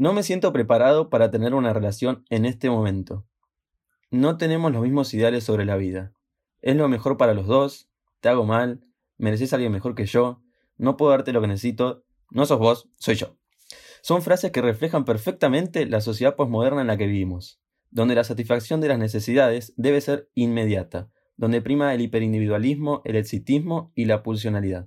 No me siento preparado para tener una relación en este momento. No tenemos los mismos ideales sobre la vida. Es lo mejor para los dos, te hago mal, mereces a alguien mejor que yo, no puedo darte lo que necesito, no sos vos, soy yo. Son frases que reflejan perfectamente la sociedad posmoderna en la que vivimos, donde la satisfacción de las necesidades debe ser inmediata, donde prima el hiperindividualismo, el exitismo y la pulsionalidad.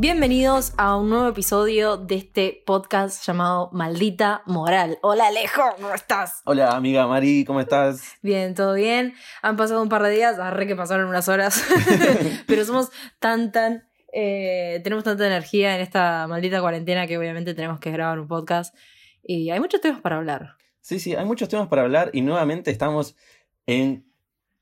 Bienvenidos a un nuevo episodio de este podcast llamado Maldita Moral. Hola Alejo, ¿cómo estás? Hola amiga Mari, ¿cómo estás? Bien, todo bien. Han pasado un par de días, arre que pasaron unas horas, pero somos tan, tan... eh, tenemos tanta energía en esta maldita cuarentena que obviamente tenemos que grabar un podcast y hay muchos temas para hablar. Sí, sí, hay muchos temas para hablar y nuevamente estamos en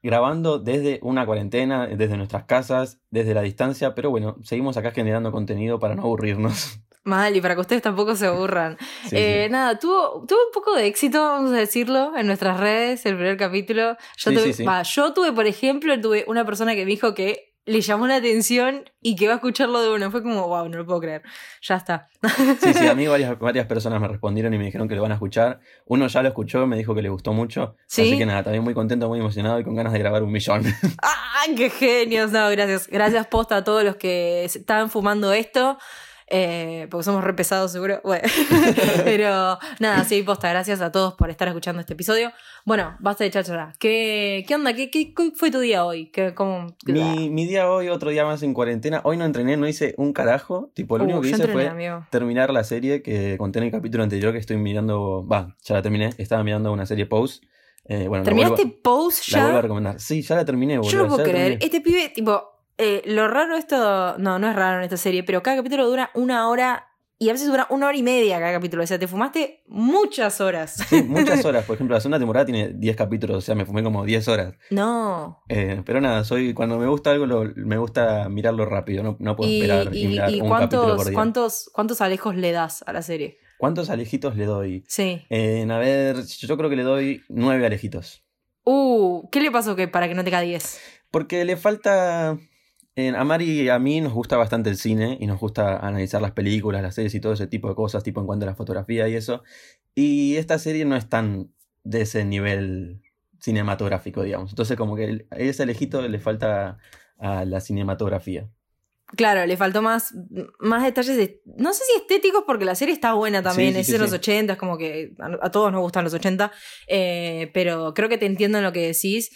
grabando desde una cuarentena, desde nuestras casas, desde la distancia, pero bueno, seguimos acá generando contenido para no aburrirnos. Mal, y para que ustedes tampoco se aburran. Sí, Eh, sí. Nada, tuvo, tuvo un poco de éxito, vamos a decirlo, en nuestras redes, el primer capítulo. Yo, Sí, tuve, yo tuve, por ejemplo, tuve una persona que me dijo que le llamó la atención y que va a escucharlo de uno. Fue como, wow, no lo puedo creer. Ya está. Sí, sí, a mí varias, varias personas me respondieron y me dijeron que lo van a escuchar. Uno ya lo escuchó, me dijo que le gustó mucho. ¿Sí? Así que nada, también muy contento, muy emocionado y con ganas de grabar un millón. ¡Ah, qué genios! No, gracias. Gracias posta a todos los que estaban fumando esto. Eh, porque somos re pesados, seguro. Bueno. Pero nada, sí, posta. Gracias a todos por estar escuchando este episodio. Bueno, basta de cháchara. ¿Qué, qué onda? ¿Qué, qué, fue tu día hoy? ¿Qué, cómo, mi, mi día hoy, otro día más en cuarentena. Hoy no entrené, no hice un carajo. Tipo, lo único Uh, que yo hice entrené, fue amigo. terminar la serie que conté en el capítulo anterior que estoy mirando. Va, ya la terminé. Estaba mirando una serie Pose. Eh, bueno, ¿Terminaste Pose La vuelvo a ya? recomendar. Sí, ya la terminé, boludo. Yo no puedo ya creer. Este pibe, tipo, eh, lo raro esto. No, no es raro en esta serie, pero cada capítulo dura una hora y a veces dura una hora y media cada capítulo. O sea, te fumaste muchas horas. Sí, muchas horas. Por ejemplo, la segunda temporada tiene 10 capítulos, o sea, me fumé como 10 horas. No. Eh, pero nada, soy cuando me gusta algo, lo- me gusta mirarlo rápido. No, no puedo ¿Y, esperar y, y- mirar y un capítulo por cuántos, día. cuántos, cuántos alejos le das a la serie? ¿Cuántos alejitos le doy? Sí. Eh, a ver, yo creo que le doy 9 alejitos. Uh, ¿qué le pasó que para que no te cae 10? Porque le falta. A Mari y a mí nos gusta bastante el cine y nos gusta analizar las películas, las series y todo ese tipo de cosas, tipo en cuanto a la fotografía y eso. Y esta serie no es tan de ese nivel cinematográfico, digamos. Entonces, como que ese alejito le falta a la cinematografía. Claro, le faltó más, más detalles de. No sé si estéticos, porque la serie está buena también. Sí, sí, es sí, de los sí. 80, es como que a, a todos nos gustan los 80. eh, pero creo que te entiendo en lo que decís.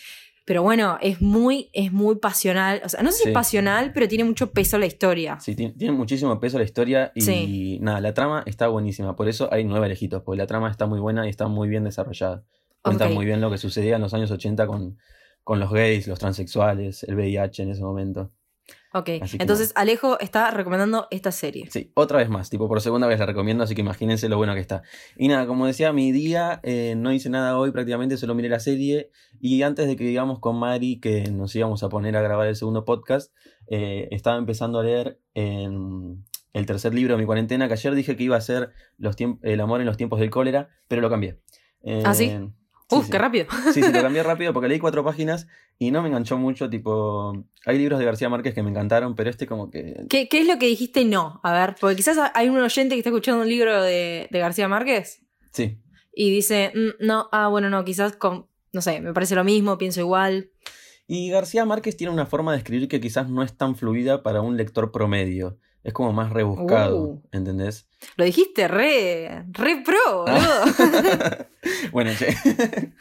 Pero bueno, es muy, es muy pasional. O sea, no sé si Sí. es pasional, pero tiene mucho peso la historia. Sí, tiene, tiene muchísimo peso la historia y Sí. nada, la trama está buenísima. Por eso hay nueve alejitos, porque la trama está muy buena y está muy bien desarrollada. Cuenta muy bien lo que sucedía en los años 80 con, con los gays, los transexuales, el VIH en ese momento. Ok, entonces Alejo está recomendando esta serie. Sí, otra vez más, tipo por segunda vez la recomiendo, así que imagínense lo bueno que está. Y nada, como decía, mi día eh, no hice nada hoy, prácticamente solo miré la serie. Y antes de que digamos con Mari que nos íbamos a poner a grabar el segundo podcast, eh, estaba empezando a leer en el tercer libro de mi cuarentena, que ayer dije que iba a ser los El amor en los tiempos del cólera, pero lo cambié. Eh, ¿Ah, sí? Uf, sí. qué rápido. Sí, sí, lo cambié rápido porque leí cuatro páginas y no me enganchó mucho, tipo... Hay libros de García Márquez que me encantaron, pero este como que... ¿Qué, qué es lo que dijiste no? A ver, porque quizás hay un oyente que está escuchando un libro de, de García Márquez Sí, y dice, "Mm, no, ah, bueno, no, quizás con, no sé, me parece lo mismo, pienso igual. Y García Márquez tiene una forma de escribir que quizás no es tan fluida para un lector promedio. Es como más rebuscado, Uh. ¿entendés? Lo dijiste re, re pro, Ah. bueno, che.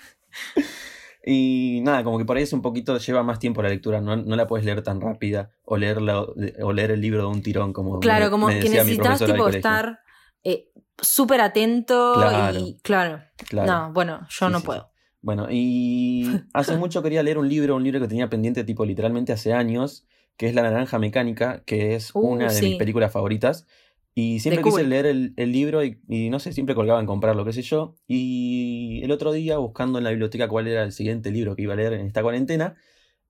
y nada, como que por ahí es un poquito, lleva más tiempo la lectura, no, no la puedes leer tan rápida o, leerla, o leer el libro de un tirón como claro, me- como me que necesitas tipo estar eh, súper atento Claro. y claro. Claro. No, bueno, yo Sí, no sí, puedo. Bueno, y hace mucho quería leer un libro, un libro que tenía pendiente tipo literalmente hace años, que es La Naranja Mecánica, que es Uh, una de sí. mis películas favoritas. Y siempre quise leer el, el libro y, y no sé, siempre colgaba en comprarlo, qué sé yo. Y el otro día, buscando en la biblioteca cuál era el siguiente libro que iba a leer en esta cuarentena,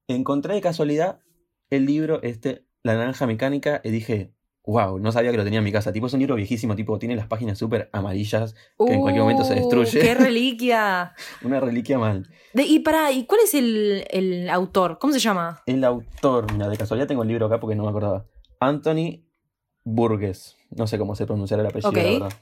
encontré de casualidad el libro este, La Naranja Mecánica, y dije, wow, no sabía que lo tenía en mi casa. Tipo, es un libro viejísimo, tipo, tiene las páginas súper amarillas que en cualquier momento se Uh, destruye. ¡Qué reliquia! Una reliquia mal. De- y para, ¿y cuál es el, el autor? ¿Cómo se llama? El autor, mira, de casualidad tengo el libro acá porque no me acordaba. Anthony Burgess. No sé cómo se pronunciará el apellido, Ok. la verdad.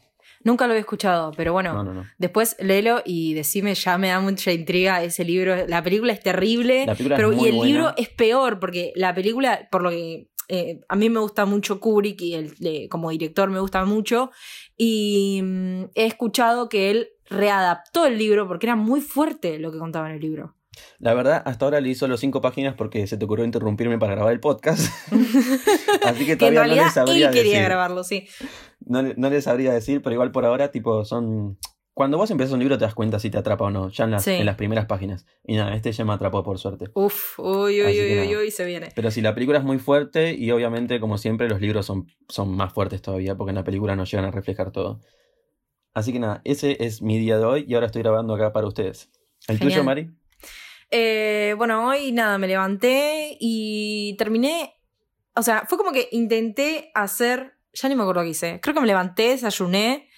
Nunca lo había escuchado, pero bueno. No, no, no. Después léelo y decime, ya me da mucha intriga ese libro. La película es terrible, La película es pero y el buena. libro es peor, porque la película, por lo que eh, a mí me gusta mucho Kubrick y él, eh, como director me gusta mucho, y mm, he escuchado que él readaptó el libro porque era muy fuerte lo que contaba en el libro. La verdad, hasta ahora leí solo cinco páginas porque se te ocurrió interrumpirme para grabar el podcast. Así que Que en todavía no realidad les sabría él quería decir. grabarlo, sí. No, le- no les sabría decir, pero igual por ahora, tipo, son. Cuando vos empezás un libro te das cuenta si te atrapa o no, ya en las, Sí. en las primeras páginas. Y nada, este ya me atrapó por suerte. Uf, uy, uy, Así uy, uy, uy, se viene. Pero si la película es muy fuerte y obviamente, como siempre, los libros son, son más fuertes todavía porque en la película no llegan a reflejar todo. Así que nada, ese es mi día de hoy y ahora estoy grabando acá para ustedes. ¿El Genial. tuyo, Mari? Eh, bueno, hoy nada, me levanté y terminé. O sea, fue como que intenté hacer. Ya ni me acuerdo qué hice. Creo que me levanté, desayuné.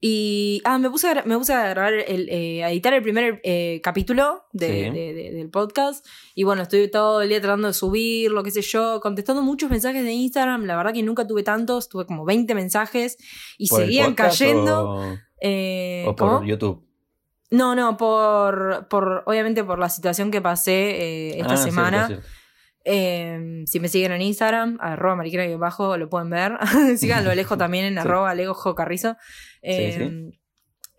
Y. Ah, me puse a, me puse a grabar, el, eh, a editar el primer eh, capítulo de- Sí. de- de- del podcast. Y bueno, estuve todo el día tratando de subirlo, qué sé yo, contestando muchos mensajes de Instagram. La verdad que nunca tuve tantos, tuve como 20 mensajes y ¿Por el seguían cayendo. O, Eh, o por ¿cómo? YouTube? No, no, por, por obviamente por la situación que pasé eh, esta Ah, cierto, semana. cierto. Eh, si me siguen en Instagram, arroba mariquera y bajo, lo pueden ver. Síganlo Alejo también en Sí. arroba Alejo Carrizo. Eh, Sí,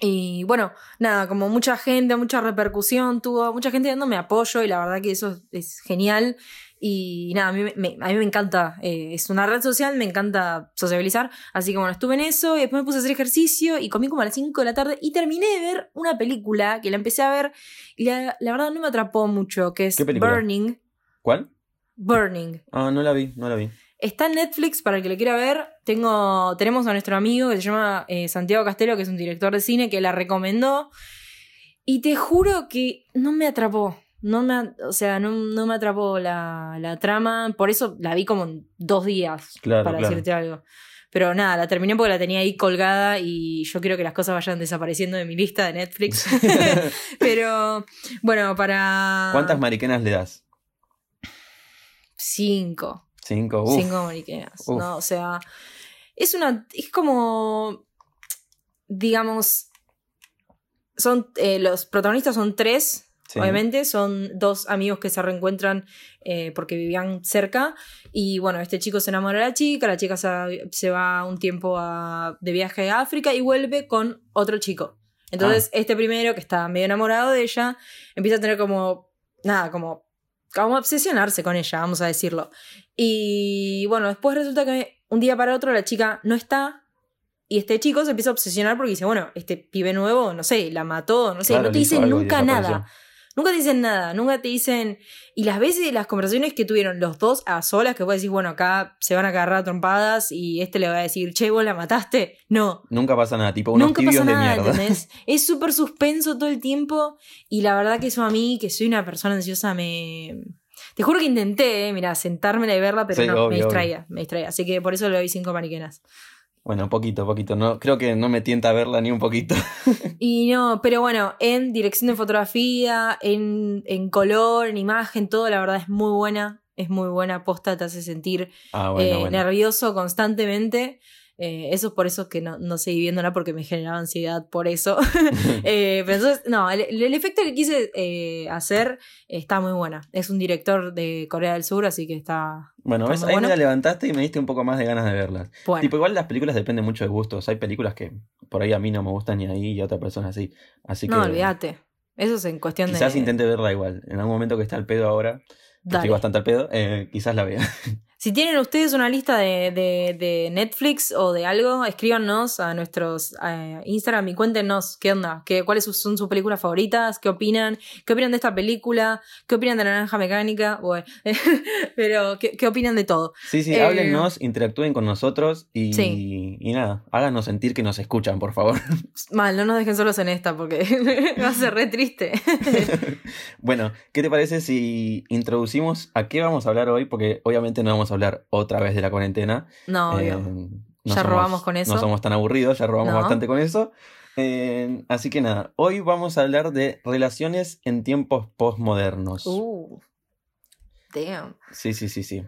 Y bueno, nada, como mucha gente, mucha repercusión tuvo, mucha gente dándome apoyo y la verdad que eso es, es genial. Y nada, a mí me, a mí me encanta, eh, es una red social, me encanta sociabilizar. Así que bueno, estuve en eso y después me puse a hacer ejercicio y comí como a las 5 de la tarde y terminé de ver una película que la empecé a ver y la, la verdad no me atrapó mucho, que es. Burning. ¿Cuál? Burning. Ah, no la vi, no la vi. Está en Netflix para el que le quiera ver. Tengo, tenemos a nuestro amigo que se llama eh, Santiago Castelo, que es un director de cine, que la recomendó. Y te juro que no me atrapó. No me, o sea, no, no me atrapó la, la trama. Por eso la vi como en dos días, Claro, para claro. decirte algo. Pero nada, la terminé porque la tenía ahí colgada y yo quiero que las cosas vayan desapareciendo de mi lista de Netflix. Pero bueno, para... ¿Cuántas mariquenas le das? Cinco. Cinco. Uf. Cinco mariquenas. Uf. No, o sea. Es una. Es como. Digamos. Son. eh, los protagonistas son tres. Sí. Obviamente, son dos amigos que se reencuentran eh, porque vivían cerca. Y bueno, este chico se enamora de la chica, la chica se, se va un tiempo a- de viaje a África y vuelve con otro chico. Entonces, este primero, que está medio enamorado de ella, empieza a tener como. Nada, como. Como obsesionarse con ella, vamos a decirlo. Y bueno, después resulta que un día para otro la chica no está. Y este chico se empieza a obsesionar porque dice, bueno, este pibe nuevo, no sé, la mató, no sé, Claro, no te y nunca nada. Nunca te dicen nada, nunca te dicen. Y las veces las conversaciones que tuvieron los dos a solas, que vos decís, bueno, acá se van a agarrar a trompadas y este le va a decir, che, vos la mataste. No, Nunca pasa nada, tipo unos nunca tibios pasa de nada, mierda. ¿entendés? Es súper suspenso todo el tiempo y la verdad que eso a mí, que soy una persona ansiosa, me... Te juro que intenté, eh, mira, sentármela y verla, pero Sí, no, me obvio, distraía, me distraía. Así que por eso le doy cinco mariquenas. Bueno, poquito, poquito. No, creo que no me tienta verla ni un poquito. Y no, pero bueno, en dirección de fotografía, en, en color, en imagen, todo, la verdad es muy buena. Es muy buena posta, te hace sentir Ah, bueno, eh, bueno. nervioso constantemente. Eh, eso es por eso que no, no seguí viéndola porque me generaba ansiedad por eso. Eh, pero entonces, no, el, el efecto que quise eh, hacer está muy buena. Es un director de Corea del Sur, así que está Bueno, Está ves, ahí bueno. me la levantaste y me diste un poco más de ganas de verlas. bueno. Tipo, igual las películas dependen mucho de gustos. Hay películas que por ahí a mí no me gustan ni ahí y a otra persona sí. Así que no, olvídate. Eso es en cuestión quizás de. intente verla igual. En algún momento que está al pedo ahora, Dale. estoy bastante al pedo, eh, quizás la vea. Si tienen ustedes una lista de, de- de Netflix o de algo, escríbanos a nuestros eh, Instagram y cuéntenos qué onda, qué, cuáles son sus películas favoritas, qué opinan, qué opinan de esta película, qué opinan de la naranja mecánica, bueno, pero qué, qué opinan de todo. Sí, sí, Eh, háblennos, interactúen con nosotros y, Sí. y nada, háganos sentir que nos escuchan, por favor. Mal, no nos dejen solos en esta porque va a ser re triste. bueno, ¿qué te parece si introducimos a qué vamos a hablar hoy? Porque obviamente no vamos vamos a hablar otra vez de la cuarentena. No, obvio. Eh, no Ya somos- robamos con eso. No somos tan aburridos, ya robamos No. bastante con eso. Eh, así que nada, hoy vamos a hablar de relaciones en tiempos postmodernos. Uh. Damn. Sí, sí, sí, sí.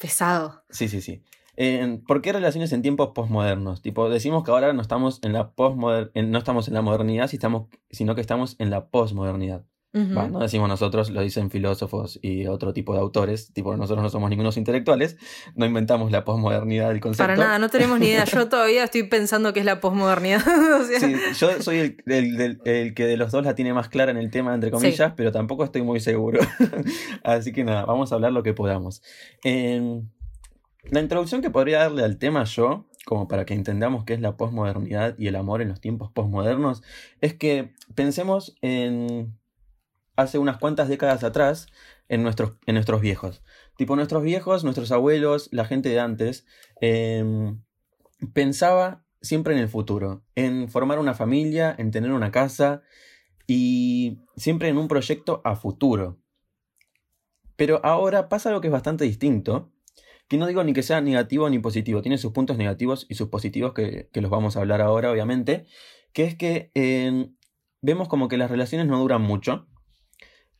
Pesado. Sí, sí, sí. Eh, ¿Por qué relaciones en tiempos postmodernos? Tipo, decimos que ahora no estamos en la postmoder- en- no estamos en la modernidad, si estamos, sino que estamos en la Va, no decimos nosotros, lo dicen filósofos y otro tipo de autores. Tipo, nosotros no somos ningunos intelectuales, no inventamos la posmodernidad del concepto. Para nada, no tenemos ni idea. Yo todavía estoy pensando que es la posmodernidad. O sea, Sí, yo soy el, el- el que de los dos la tiene más clara en el tema, entre comillas, pero tampoco estoy muy seguro. Así que nada, vamos a hablar lo que podamos. Eh, la introducción que podría darle al tema yo, como para que entendamos qué es la posmodernidad y el amor en los tiempos posmodernos, es que pensemos en hace unas cuantas décadas atrás en nuestros, en nuestros viejos. Tipo, nuestros viejos, nuestros abuelos, la gente de antes, eh, pensaba siempre en el futuro, en formar una familia, en tener una casa y siempre en un proyecto a futuro. Pero ahora pasa algo que es bastante distinto, que no digo ni que sea negativo ni positivo, tiene sus puntos negativos y sus positivos que, los vamos a hablar ahora, obviamente, que es que eh, vemos como que las relaciones no duran mucho,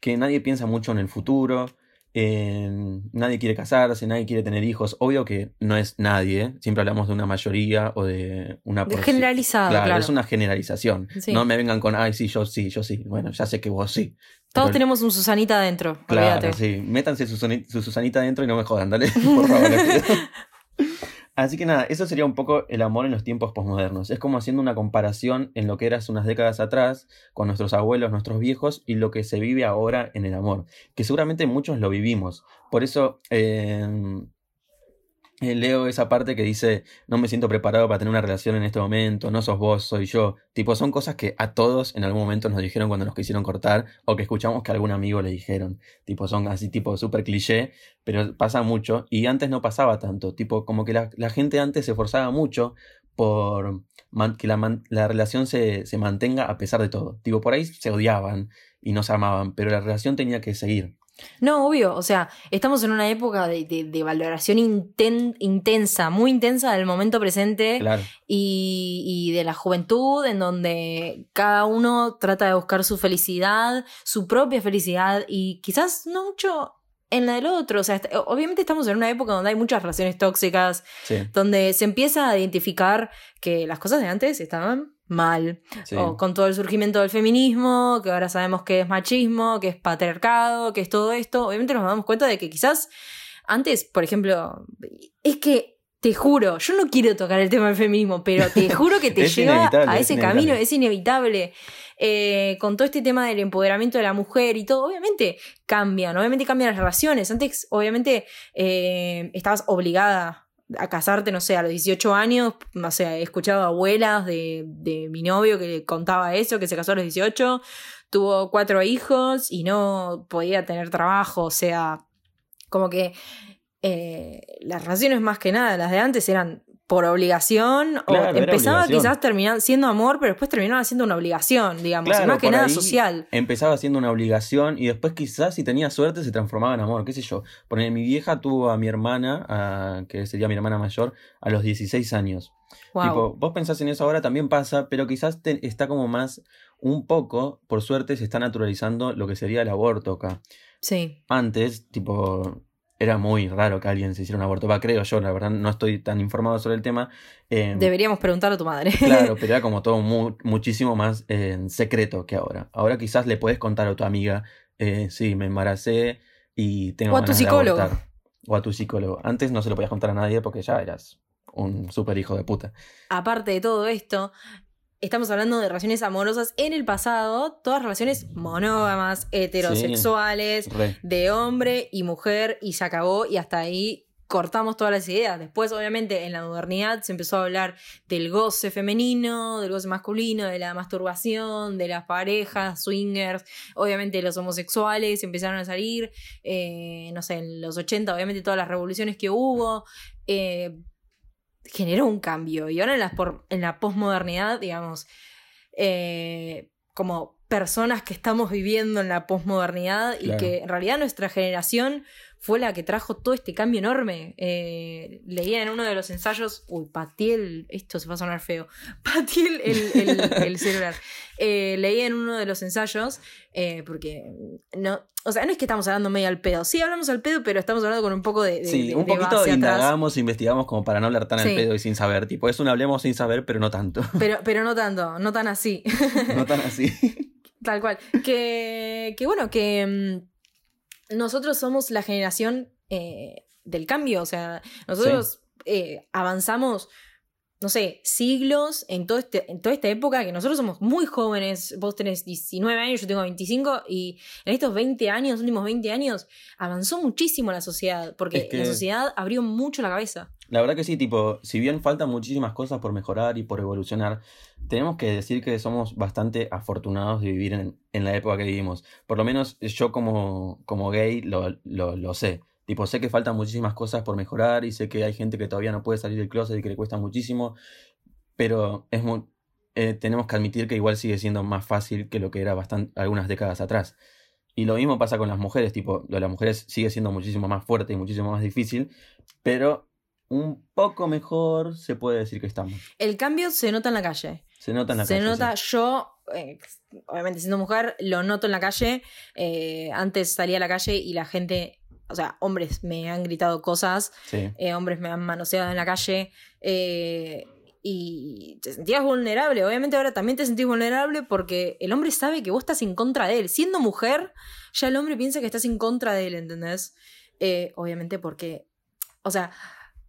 que nadie piensa mucho en el futuro, eh, nadie quiere casarse, nadie quiere tener hijos. Obvio que no es nadie, siempre hablamos de una mayoría o de una de generalizado, Claro, claro. es una generalización. Sí. No me vengan con, ay, sí, yo sí, yo sí. Bueno, ya sé que vos sí. Todos Pero- tenemos un Susanita adentro. Claro, olvídate. sí. Métanse su, su Susanita adentro y no me jodan, dale. Por favor. Así que nada, eso sería un poco el amor en los tiempos posmodernos. Es como haciendo una comparación en lo que era hace unas décadas atrás, con nuestros abuelos, nuestros viejos, y lo que se vive ahora en el amor. Que seguramente muchos lo vivimos. Por eso eh, eh, leo esa parte que dice, no me siento preparado para tener una relación en este momento, no sos vos, soy yo. Tipo, son cosas que a todos en algún momento nos dijeron cuando nos quisieron cortar o que escuchamos que algún amigo le dijeron. Tipo, son así tipo súper cliché, pero pasa mucho y antes no pasaba tanto. Tipo, como que la, la gente antes se esforzaba mucho por que la, la relación se, se mantenga a pesar de todo. Tipo, por ahí se odiaban y no se amaban, pero la relación tenía que seguir. No, obvio, o sea, estamos en una época de, de- de valoración inten- intensa, muy intensa del momento presente Claro. y, y de la juventud, en donde cada uno trata de buscar su felicidad, su propia felicidad y quizás no mucho en la del otro. O sea, obviamente estamos en una época donde hay muchas relaciones tóxicas, Sí, donde se empieza a identificar que las cosas de antes estaban mal. sí. O con todo el surgimiento del feminismo, que ahora sabemos que es machismo, que es patriarcado, que es todo esto, obviamente nos damos cuenta de que quizás antes, por ejemplo, es que te juro, yo no quiero tocar el tema del feminismo, pero te juro que te lleva a es ese camino, es inevitable. Eh, con todo este tema del empoderamiento de la mujer y todo, obviamente cambian, obviamente cambian las relaciones. Antes, obviamente, eh, estabas obligada a casarte, no sé, a los 18 años, no sé, he escuchado abuelas de, de mi novio que contaba eso, que se casó a los 18, tuvo cuatro hijos y no podía tener trabajo, o sea, como que eh, las relaciones más que nada, las de antes eran por obligación, Claro, o empezaba obligación. quizás terminando siendo amor, pero después terminaba siendo una obligación, digamos, y más que por nada social. Empezaba siendo una obligación y después quizás si tenía suerte se transformaba en amor, qué sé yo. Porque mi vieja tuvo a mi hermana, a- que sería mi hermana mayor, a los 16 años. Wow. Tipo, vos pensás en eso ahora también pasa, pero quizás te- está como más, un poco, por suerte se está naturalizando lo que sería el aborto acá. sí. Antes, tipo, era muy raro que alguien se hiciera un aborto. Va, creo yo, la verdad no estoy tan informado sobre el tema. Eh, Deberíamos preguntarle a tu madre. Claro, pero era como todo mu- muchísimo más eh, secreto que ahora. Ahora quizás le puedes contar a tu amiga, eh, sí, me embaracé y tengo O a tu de psicólogo. abortar. O a tu psicólogo. Antes no se lo podías contar a nadie porque ya eras un súper hijo de puta. aparte de todo esto, estamos hablando de relaciones amorosas en el pasado, todas relaciones monógamas, heterosexuales, de hombre y mujer, y se acabó, y hasta ahí cortamos todas las ideas. Después, obviamente, en la modernidad se empezó a hablar del goce femenino, del goce masculino, de la masturbación, de las parejas, swingers, obviamente los homosexuales empezaron a salir, eh, no sé, en los 80, obviamente todas las revoluciones que hubo. eh, generó un cambio. Y ahora en la, por- en la posmodernidad, digamos, eh, como personas que estamos viviendo en la posmodernidad y que en realidad nuestra generación fue la que trajo todo este cambio enorme. Eh, leía en uno de los ensayos, uy, pateé esto se va a sonar feo, pateé el, celular. Eh, leía en uno de los ensayos, eh, porque no, o sea, no es que estamos hablando medio al pedo, sí hablamos al pedo, pero estamos hablando con un poco de... sí, un poquito indagamos, investigamos como para no hablar tan al pedo y sin saber, tipo, es un hablemos sin saber, pero no tanto. Pero, pero no tanto, no tan así. no tan así. Tal cual. Que, que bueno, que mm, nosotros somos la generación eh, del cambio, o sea, nosotros eh, avanzamos no sé, siglos en, todo este, en toda esta época, que nosotros somos muy jóvenes, vos tenés 19 años, yo tengo 25, y en estos 20 años, últimos 20 años, avanzó muchísimo la sociedad, porque la sociedad abrió mucho la cabeza. La verdad que sí, tipo, si bien faltan muchísimas cosas por mejorar y por evolucionar, tenemos que decir que somos bastante afortunados de vivir en, en la época que vivimos. Por lo menos yo como, como gay lo, lo, lo sé. Tipo, sé que faltan muchísimas cosas por mejorar y sé que hay gente que todavía no puede salir del closet y que le cuesta muchísimo, pero es muy, eh, tenemos que admitir que igual sigue siendo más fácil que lo que era bastante, algunas décadas atrás. Y lo mismo pasa con las mujeres, tipo, lo de las mujeres sigue siendo muchísimo más fuerte y muchísimo más difícil, pero un poco mejor se puede decir que estamos. El cambio se nota en la calle. Se nota en la se calle. Se nota, yo, eh, obviamente siendo mujer, lo noto en la calle. Eh, antes salía a la calle y la gente o sea, hombres me han gritado cosas, eh, hombres me han manoseado en la calle eh, y te sentías vulnerable. Obviamente ahora también te sentís vulnerable porque el hombre sabe que vos estás en contra de él. Siendo mujer, ya el hombre piensa que estás en contra de él, ¿entendés? Eh, obviamente porque, o sea,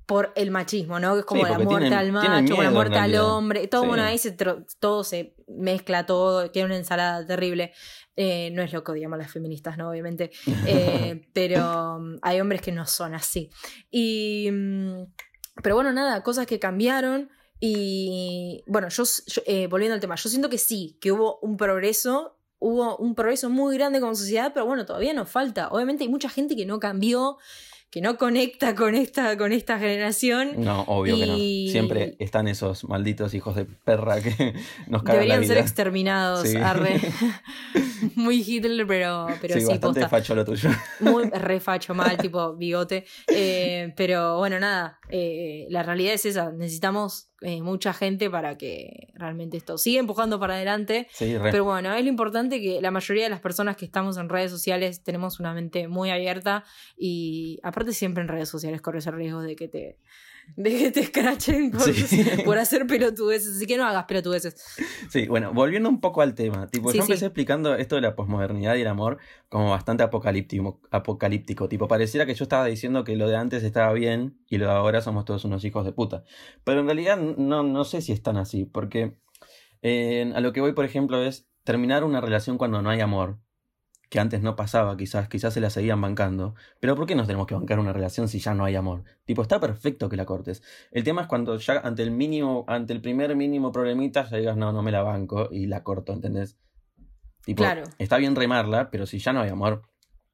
por el machismo, ¿no? Que es como la muerte al macho, la muerte al hombre. Todo, bueno, ahí se, todo se mezcla, todo, queda una ensalada terrible. Eh, no es lo que odiamos las feministas, ¿no? Obviamente. Eh, pero mm, hay hombres que no son así. Y. Mm, pero bueno, nada, cosas que cambiaron. Y bueno, yo, eh, volviendo al tema, yo siento que sí, que hubo un progreso hubo un progreso muy grande como sociedad, pero bueno, todavía nos falta. Obviamente hay mucha gente que no cambió, que no conecta con esta, con esta generación. No, obvio que no. Siempre están esos malditos hijos de perra que nos cagan Deberían la vida. ser exterminados, arre. Muy Hitler, pero, pero sí, bastante facho lo tuyo. Muy re facho, mal, tipo bigote. Eh, pero bueno, nada, eh, la realidad es esa. Necesitamos eh, mucha gente para que realmente esto siga empujando para adelante. Pero bueno, es lo importante que la mayoría de las personas que estamos en redes sociales tenemos una mente muy abierta y aparte siempre en redes sociales corres el riesgo de que te de que te escrachen por, hacer pelotudeces. Así que no hagas pelotudeces. Sí, bueno, volviendo un poco al tema. Tipo, yo empecé explicando esto de la posmodernidad y el amor como bastante apocalíptico, apocalíptico. Tipo, pareciera que yo estaba diciendo que lo de antes estaba bien y lo de ahora somos todos unos hijos de puta. Pero en realidad no, no sé si es tan así. Porque eh, a lo que voy, por ejemplo, es terminar una relación cuando no hay amor que antes no pasaba, quizás, quizás se la seguían bancando. Pero ¿por qué nos tenemos que bancar una relación si ya no hay amor? Tipo, está perfecto que la cortes. El tema es cuando ya ante el mínimo, ante el primer mínimo problemita, ya digas, no, no me la banco y la corto, ¿entendés? Tipo, claro. está bien remarla, pero si ya no hay amor,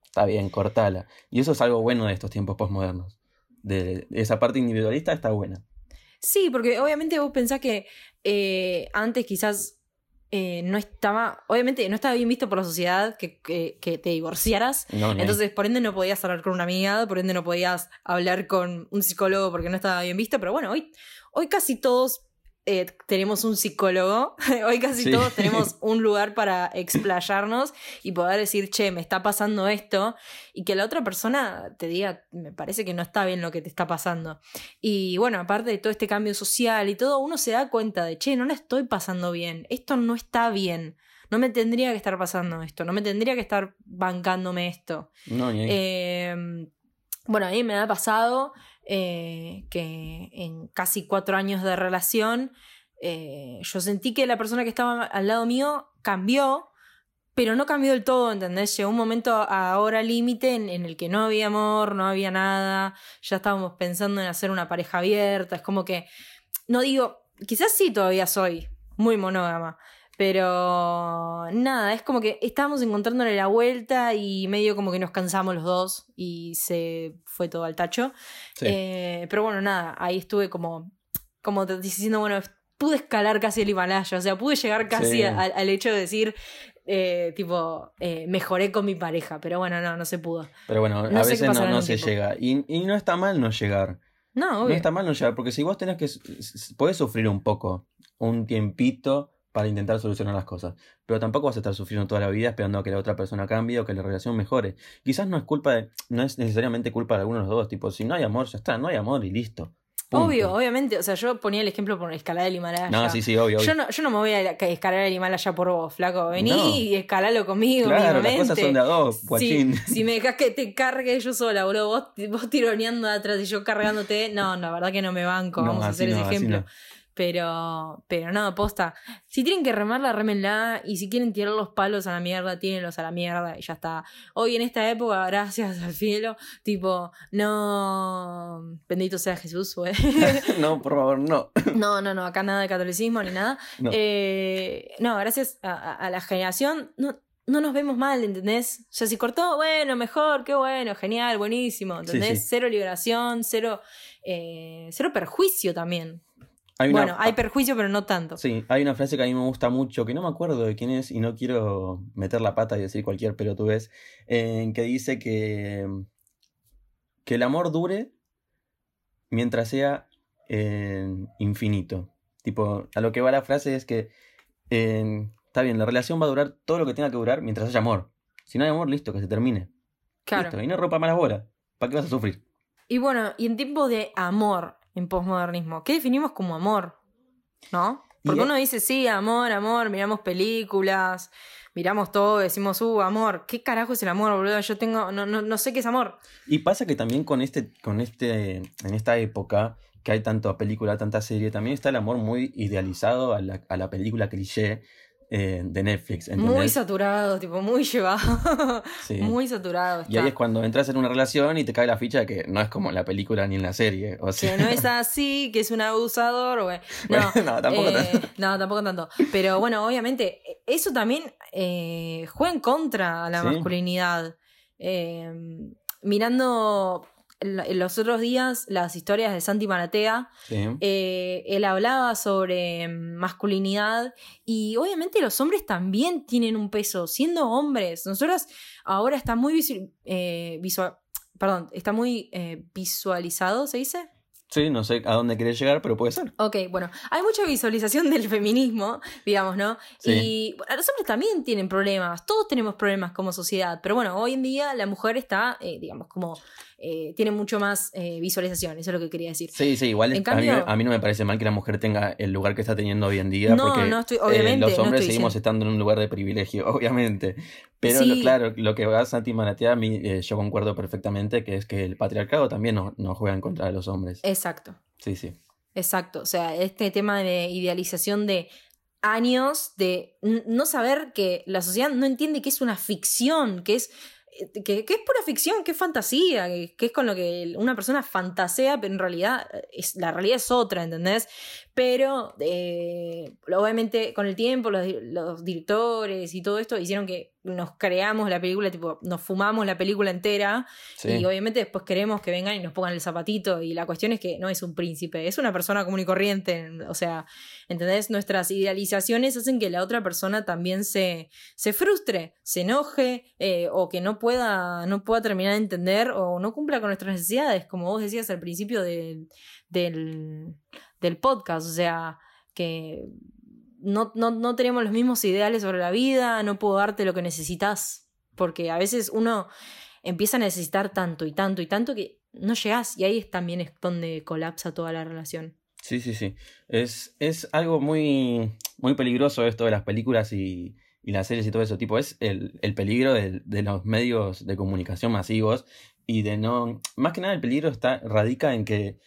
está bien, cortala. Y eso es algo bueno de estos tiempos postmodernos. De, esa parte individualista está buena. Sí, porque obviamente vos pensás que eh, antes quizás eh, no estaba, obviamente no estaba bien visto por la sociedad que, que, te divorciaras. Entonces, por ende, no podías hablar con una amiga, por ende, no podías hablar con un psicólogo porque no estaba bien visto. Pero bueno, hoy, hoy casi todos eh, tenemos un psicólogo, hoy casi todos tenemos un lugar para explayarnos y poder decir, che, me está pasando esto, y que la otra persona te diga, me parece que no está bien lo que te está pasando. Y bueno, aparte de todo este cambio social y todo, uno se da cuenta de, che, no la estoy pasando bien, esto no está bien. No me tendría que estar pasando esto, no me tendría que estar bancándome esto. No, em, bueno, a mí me ha pasado eh, que en casi cuatro años de relación eh, yo sentí que la persona que estaba al lado mío cambió, pero no cambió del todo, ¿entendés? Llegó un momento ahora límite en, en, el que no había amor, no había nada, ya estábamos pensando en hacer una pareja abierta, es como que, no digo, quizás sí todavía soy muy monógama, pero nada, es como que estábamos encontrándole la vuelta y medio como que nos cansamos los dos y se fue todo al tacho. Eh, pero bueno, nada, ahí estuve como, como diciendo, bueno, pude escalar casi el Himalaya, o sea, pude llegar casi al hecho de decir, eh, tipo, eh, mejoré con mi pareja, pero bueno, no, no se pudo. Pero bueno, No a veces no, se tiempo. llega. Y, y no está mal no llegar. No, No está mal no llegar, porque si vos tenés que. Podés sufrir un poco, un tiempito para intentar solucionar las cosas. Pero tampoco vas a estar sufriendo toda la vida esperando a que la otra persona cambie o que la relación mejore. Quizás no es culpa de. No es necesariamente culpa de alguno de los dos. Tipo, si no hay amor, ya está, no hay amor y listo. Punto. Obvio, obviamente. O sea, yo ponía el ejemplo por escalar el Himalaya. No, sí, sí, obvio. obvio. Yo no, yo no me voy a escalar el Himalaya por vos, flaco. Vení No. y escalalo conmigo, claro, las cosas son de a dos, guachín. si me dejas que te cargue yo sola, boludo, vos, vos tironeando atrás y yo cargándote, no, la verdad que no me banco, No, vamos a hacer ese no, ejemplo. Pero, pero no, posta. Si tienen que remarla, remenla. Y si quieren tirar los palos a la mierda, tírenlos a la mierda y ya está. Hoy en esta época, gracias al cielo, tipo, no. Bendito sea Jesús, güey. no, por favor, no. No, no, no, acá nada de catolicismo ni nada. No. Eh, no, gracias a, a- a la generación no, no nos vemos mal, ¿entendés? O sea, si cortó, bueno, mejor, qué bueno, genial, buenísimo, ¿entendés? sí. Cero liberación, cero, eh, cero perjuicio también. Hay una- Bueno, hay perjuicio, pero no tanto. Sí, hay una frase que a mí me gusta mucho, que no me acuerdo de quién es y no quiero meter la pata y decir cualquier pelotudez, eh, que dice que, que el amor dure mientras sea eh, infinito. Tipo, a lo que va la frase es que eh, está bien, la relación va a durar todo lo que tenga que durar mientras haya amor. Si no hay amor, listo, que se termine. Claro. Listo, y no rompa malas bolas. ¿Para qué vas a sufrir? Y bueno, y en tiempos de amor en posmodernismo, ¿qué definimos como amor? ¿No? Porque uno dice, sí, amor, amor, miramos películas, miramos todo, decimos, uh, amor. ¿Qué carajo es el amor, boludo? Yo tengo, no, no, no sé qué es amor. Y pasa que también con este, con este, en esta época, que hay tanta película, tanta serie, también está el amor muy idealizado a la, a la película cliché eh, de Netflix, ¿entendés? Muy saturado, tipo, muy llevado. Sí. Muy saturado. Y ahí es cuando entras en una relación y te cae la ficha de que no es como en la película ni en la serie. O sea, Que no es así, que es un abusador. No, Bueno, no, tampoco eh, tanto. No, tampoco tanto. Pero bueno, obviamente, eso también eh, juega en contra a la Sí. masculinidad. Mirando los otros días las historias de Santi Maratea, Sí. eh, él hablaba sobre mm, masculinidad y obviamente los hombres también tienen un peso, siendo hombres. Nosotros ahora está muy eh, visual, perdón, está muy eh, visualizado, ¿se dice? Sí, no sé a dónde querés llegar, pero puede ser. Ok, bueno, hay mucha visualización del feminismo, digamos, ¿no? Sí. Y bueno, los hombres también tienen problemas, todos tenemos problemas como sociedad, pero bueno, hoy en día la mujer está, eh, digamos, como, eh, tiene mucho más eh, visualización, eso es lo que quería decir. Sí, sí, igual En es- a, mí, cambio- a mí no me parece mal que la mujer tenga el lugar que está teniendo hoy en día, No, porque no estoy- eh, obviamente, los no hombres estoy seguimos diciendo- estando en un lugar de privilegio, obviamente. Pero Sí. lo- claro, lo que va a Santi Maratea, a mí eh, yo concuerdo perfectamente, que es que el patriarcado también nos no juega en contra de los hombres. Exacto. Sí, sí. Exacto, o sea, este tema de idealización de años de no saber que la sociedad no entiende que es una ficción, que es eh, que, que es pura ficción, que es fantasía, que, que es con lo que una persona fantasea, pero en realidad eh, es, la realidad es otra, ¿entendés? Pero eh, obviamente con el tiempo los, di- los directores y todo esto hicieron que nos creamos la película, tipo, nos fumamos la película entera Sí. y obviamente después queremos que vengan y nos pongan el zapatito. Y la cuestión es que no es un príncipe, es una persona común y corriente. O sea, ¿entendés? Nuestras idealizaciones hacen que la otra persona también se, se frustre, se enoje, eh, o que no pueda, no pueda terminar de entender o no cumpla con nuestras necesidades, como vos decías al principio del, del, del podcast. O sea, que no, no, no tenemos los mismos ideales sobre la vida, no puedo darte lo que necesitas. Porque a veces uno empieza a necesitar tanto y tanto y tanto que no llegas y ahí también es donde colapsa toda la relación. Sí, sí, sí. Es, es algo muy, muy peligroso esto de las películas y, y las series y todo eso. Tipo, es el, el peligro de, de los medios de comunicación masivos y de no... Más que nada el peligro está, radica en que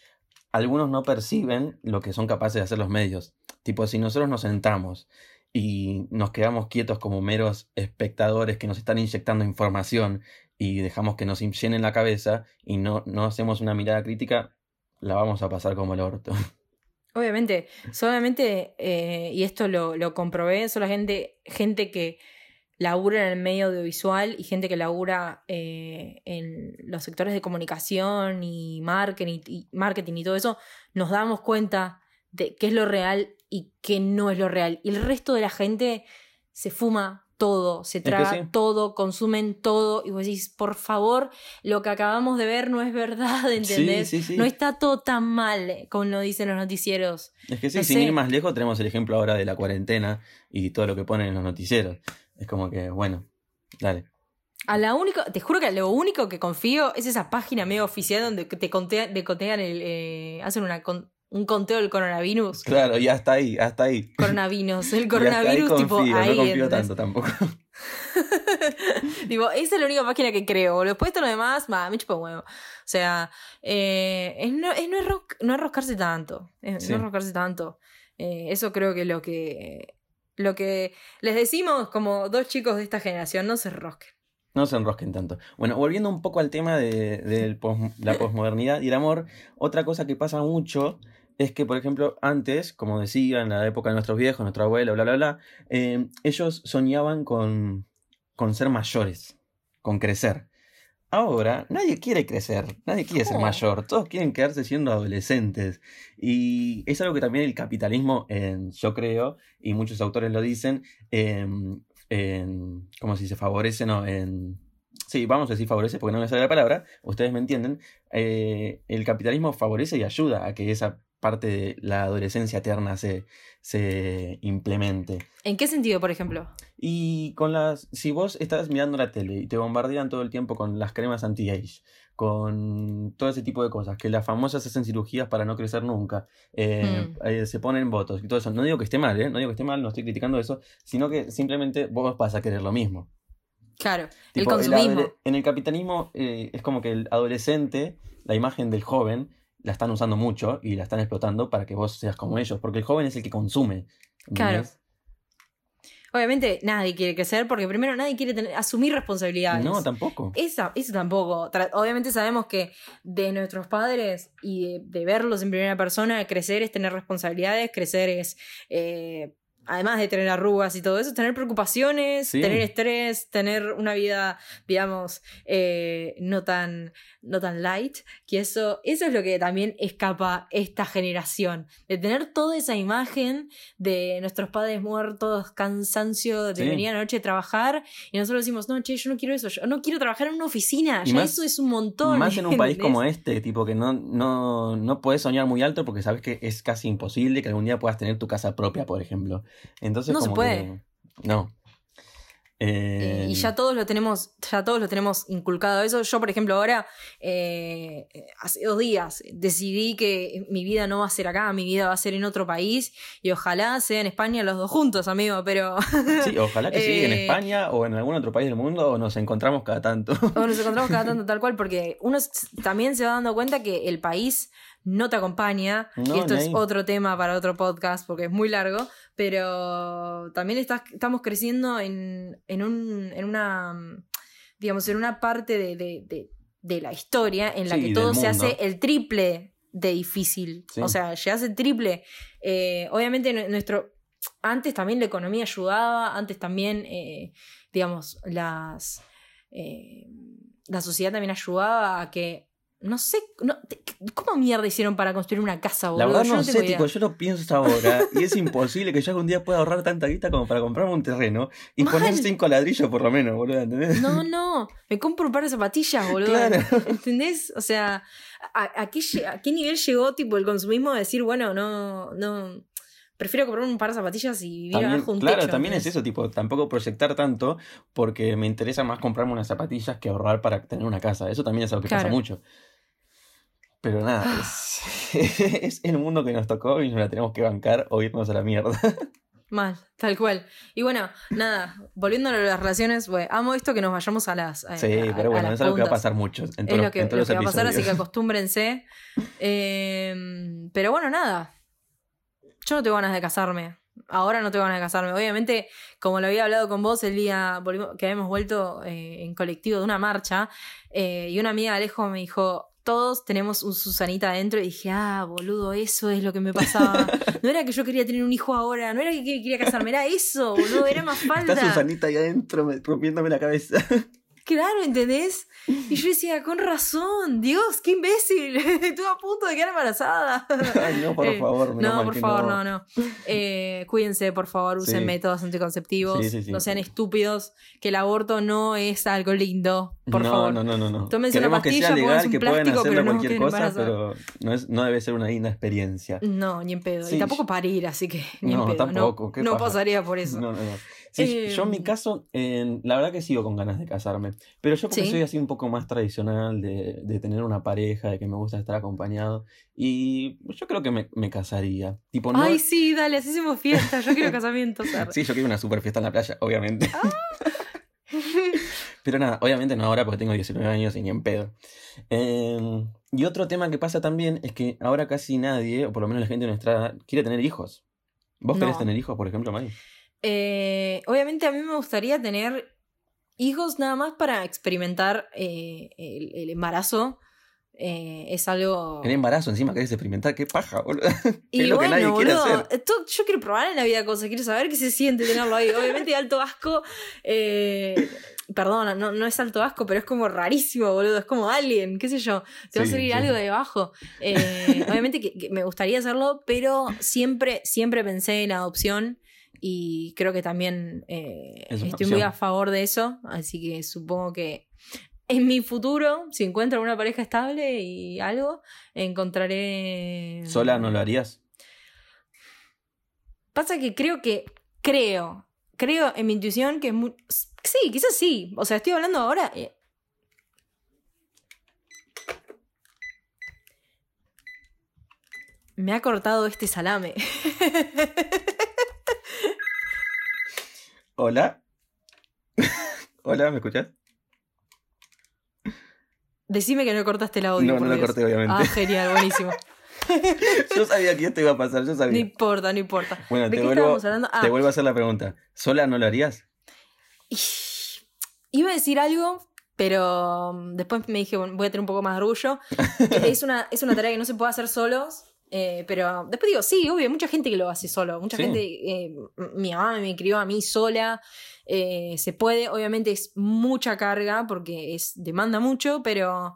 algunos no perciben lo que son capaces de hacer los medios. Tipo, si nosotros nos sentamos y nos quedamos quietos como meros espectadores que nos están inyectando información y dejamos que nos llenen la cabeza y no, no hacemos una mirada crítica, la vamos a pasar como el orto. Obviamente, solamente, eh, y esto lo, lo comprobé, solamente gente que labura en el medio audiovisual y gente que labura eh, en los sectores de comunicación y marketing, y marketing y todo eso, nos damos cuenta de qué es lo real y qué no es lo real. Y el resto de la gente se fuma todo, se traga sí. todo, consumen todo, y vos decís, por favor, lo que acabamos de ver no es verdad, ¿entendés? Sí, sí, sí. No está todo tan mal, como lo dicen los noticieros. Es que sí, No sin sé. ir más lejos, tenemos el ejemplo ahora de la cuarentena y todo lo que ponen en los noticieros. Es como que, bueno, dale. A la única, te juro que a lo único que confío es esa página medio oficial donde te contean, te contean el, eh, hacen una con- un conteo del coronavirus. Claro, y hasta ahí, hasta ahí. Coronavirus, el Y hasta coronavirus tipo ahí. no confío ¿entendés? tanto tampoco. Tipo, esa es la única página que creo. Después todo lo demás, va, me chupa huevo. O sea, eh, es, no, es no, enro- no enroscarse tanto. Es Sí. no enroscarse tanto. Eh, eso creo que es lo que. Lo que les decimos como dos chicos de esta generación, no se enrosquen. No se enrosquen tanto. Bueno, volviendo un poco al tema de, pos- la posmodernidad y el amor, otra cosa que pasa mucho es que, por ejemplo, antes, como decía, en la época de nuestros viejos, nuestro abuelo, bla, bla, bla, eh, ellos soñaban con, con ser mayores, con crecer. Ahora, nadie quiere crecer, nadie quiere ser mayor, todos quieren quedarse siendo adolescentes. Y es algo que también el capitalismo, yo creo, y muchos autores lo dicen, em, en, ¿cómo se? Favorece, no, en... Sí, vamos a decir favorece porque no me sale la palabra, ustedes me entienden. eh, el capitalismo favorece y ayuda a que esa parte de la adolescencia eterna se, se implemente. ¿En qué sentido, por ejemplo? Y con las, si vos estás mirando la tele y te bombardean todo el tiempo con las cremas anti-age, con todo ese tipo de cosas, que las famosas hacen cirugías para no crecer nunca, eh, Mm. eh, se ponen votos y todo eso. No digo que esté mal, ¿eh? No digo que esté mal, no estoy criticando eso, sino que simplemente vos vas a querer lo mismo. Claro, el consumismo. en el capitalismo eh, es como que el adolescente, la imagen del joven, la están usando mucho y la están explotando para que vos seas como ellos, porque el joven es el que consume. Claro. Obviamente nadie quiere crecer porque primero nadie quiere tener, asumir responsabilidades. No, tampoco. Esa, eso tampoco. Tra- Obviamente sabemos que de nuestros padres y de, de verlos en primera persona, crecer es tener responsabilidades, crecer es, eh, además de tener arrugas y todo eso, tener preocupaciones, Sí. tener estrés, tener una vida, digamos, eh, no, tan, no tan light, que eso, eso es lo que también escapa esta generación, de tener toda esa imagen de nuestros padres muertos, cansancio, de Sí. venir a la noche a trabajar, y nosotros decimos, no, che, yo no quiero eso, yo no quiero trabajar en una oficina, ya más- eso es un montón. Más en un país como este, tipo que no, no, no puedes soñar muy alto porque sabes que es casi imposible que algún día puedas tener tu casa propia, por ejemplo. Entonces, No se puede. que- no. Eh, Eh, y ya todos lo tenemos, ya todos lo tenemos inculcado eso. Yo, por ejemplo, ahora, eh, hace dos días, decidí que mi vida no va a ser acá, mi vida va a ser en otro país. Y ojalá sea en España los dos juntos, amigo, pero. Sí, ojalá que sí, en Eh, España o en algún otro país del mundo o nos encontramos cada tanto. o nos encontramos cada tanto tal cual, porque uno también se va dando cuenta que el país no te acompaña. No, y esto es otro tema para otro podcast porque es muy largo. Pero también estás, estamos creciendo en, en, un, en una. digamos, en una parte de, de- de- de la historia en la Sí, que todo se hace el triple de difícil. Sí. O sea, llegas el triple. Eh, obviamente, nu- nuestro. Antes también la economía ayudaba, antes también, eh, digamos, las. eh, la sociedad también ayudaba a que. No sé, no, ¿cómo mierda hicieron para construir una casa, boludo? La verdad Yo no, sé, yo lo pienso ahora y es imposible que yo algún día pueda ahorrar tanta guita como para comprarme un terreno y Mal. poner cinco ladrillos por lo menos, boludo, ¿entendés? No, no, me compro un par de zapatillas, boludo. Claro. ¿Entendés? O sea, ¿a, a qué, a qué nivel llegó tipo el consumismo de decir, bueno, no, no, prefiero comprar un par de zapatillas y vivir También- abajo un claro, techo, también es ¿entendés? eso, tipo, tampoco proyectar tanto porque me interesa más comprarme unas zapatillas que ahorrar para tener una casa. Eso también es algo que pasa Claro. mucho. Pero nada, es, es el mundo que nos tocó y nos la tenemos que bancar o irnos a la mierda. Mal, tal cual. Y bueno, nada, volviendo a las relaciones, bueno, amo esto que nos vayamos a las. a- Sí, a- pero a bueno, las es algo que va a pasar mucho en Es lo que, en todos lo los que va a pasar, así que acostúmbrense. Eh, pero bueno, nada. Yo no tengo ganas de casarme. Ahora no tengo ganas de casarme. Obviamente, como lo había hablado con vos el día que habíamos vuelto eh, en colectivo de una marcha, eh, y una amiga de Alejo me dijo. Todos tenemos un Susanita adentro y dije, ah, boludo, eso es lo que me pasaba. No era que yo quería tener un hijo ahora, no era que quería casarme, era eso, boludo, era más falta. Está Susanita ahí adentro me- rompiéndome la cabeza. Claro, ¿entendés? Y yo decía, con razón, Dios, qué imbécil. Estuve a punto de quedar embarazada. Ay, no, por Eh, favor, menos no, por favor, no, no. Eh, cuídense, por favor, usen Sí. métodos anticonceptivos. Sí, sí, sí. No sean estúpidos, que el aborto no es algo lindo. Por no, favor. no, no, no, no. Tómense una Queremos que sea pastilla, legal, un que plástico, hacerlo pero no cualquier cosa, embarazados. pero no, es, no debe ser una linda experiencia. No, ni en pedo. Y tampoco parir, así que ni No, en pedo. tampoco, no no pasaría por eso. No, no, no. Sí, Eh, yo en mi caso, eh, la verdad que sigo con ganas de casarme. Pero yo porque Sí. soy así un poco más tradicional de, de tener una pareja, de que me gusta estar acompañado. Y yo creo que me, me casaría. Tipo, no. Ay, sí, dale, así hacemos fiesta. Yo quiero casamientos. arre. Sí, yo quiero una super fiesta en la playa, obviamente. Ah. Pero nada, obviamente no ahora porque tengo 19 años y ni en pedo. Eh, y otro tema que pasa también es que ahora casi nadie, o por lo menos la gente de nuestra edad, quiere tener hijos. ¿Vos querés No. tener hijos, por ejemplo, Mari? Eh, obviamente a mí me gustaría tener hijos nada más para experimentar eh, el, el embarazo. Eh, es algo... En embarazo encima querés experimentar, qué paja, boludo. Y es lo que bueno, nadie quiere boludo, hacer. esto- yo quiero probar en la vida cosas, quiero saber qué se siente tenerlo ahí. Obviamente alto asco, eh, perdón, no, no es alto asco, pero es como rarísimo, boludo, es como alien, qué sé yo, te va a Sí, salir sí. algo de abajo. Eh, obviamente que, que me gustaría hacerlo, pero siempre, siempre pensé en adopción y creo que también eh, Es estoy opción. muy a favor de eso, así que supongo que en mi futuro, si encuentro una pareja estable y algo, encontraré... ¿Sola no lo harías? Pasa que creo que, creo, creo en mi intuición que es muy... Sí, quizás sí. O sea, estoy hablando ahora... eh, Me ha cortado este salame. ¿Hola? ¿Hola? ¿Me escuchás? Decime que no cortaste el audio. No, por no lo Dios. corté, obviamente. Ah, genial, buenísimo. Yo sabía que esto iba a pasar, yo No sabía. importa, no importa. Bueno, ¿De te qué vuelvo, estábamos hablando? Ah, te vuelvo a hacer la pregunta. ¿Sola no lo harías? Iba a decir algo, pero mm, después me dije, bueno, voy a tener un poco más de orgullo. Es, una, es una tarea que no se puede hacer solos. Eh, pero después digo, sí, obvio, hay mucha gente que lo hace solo. Mucha Sí. gente, eh, mi mamá me crió a mí sola. eh, se puede, obviamente es mucha carga porque es, demanda mucho, pero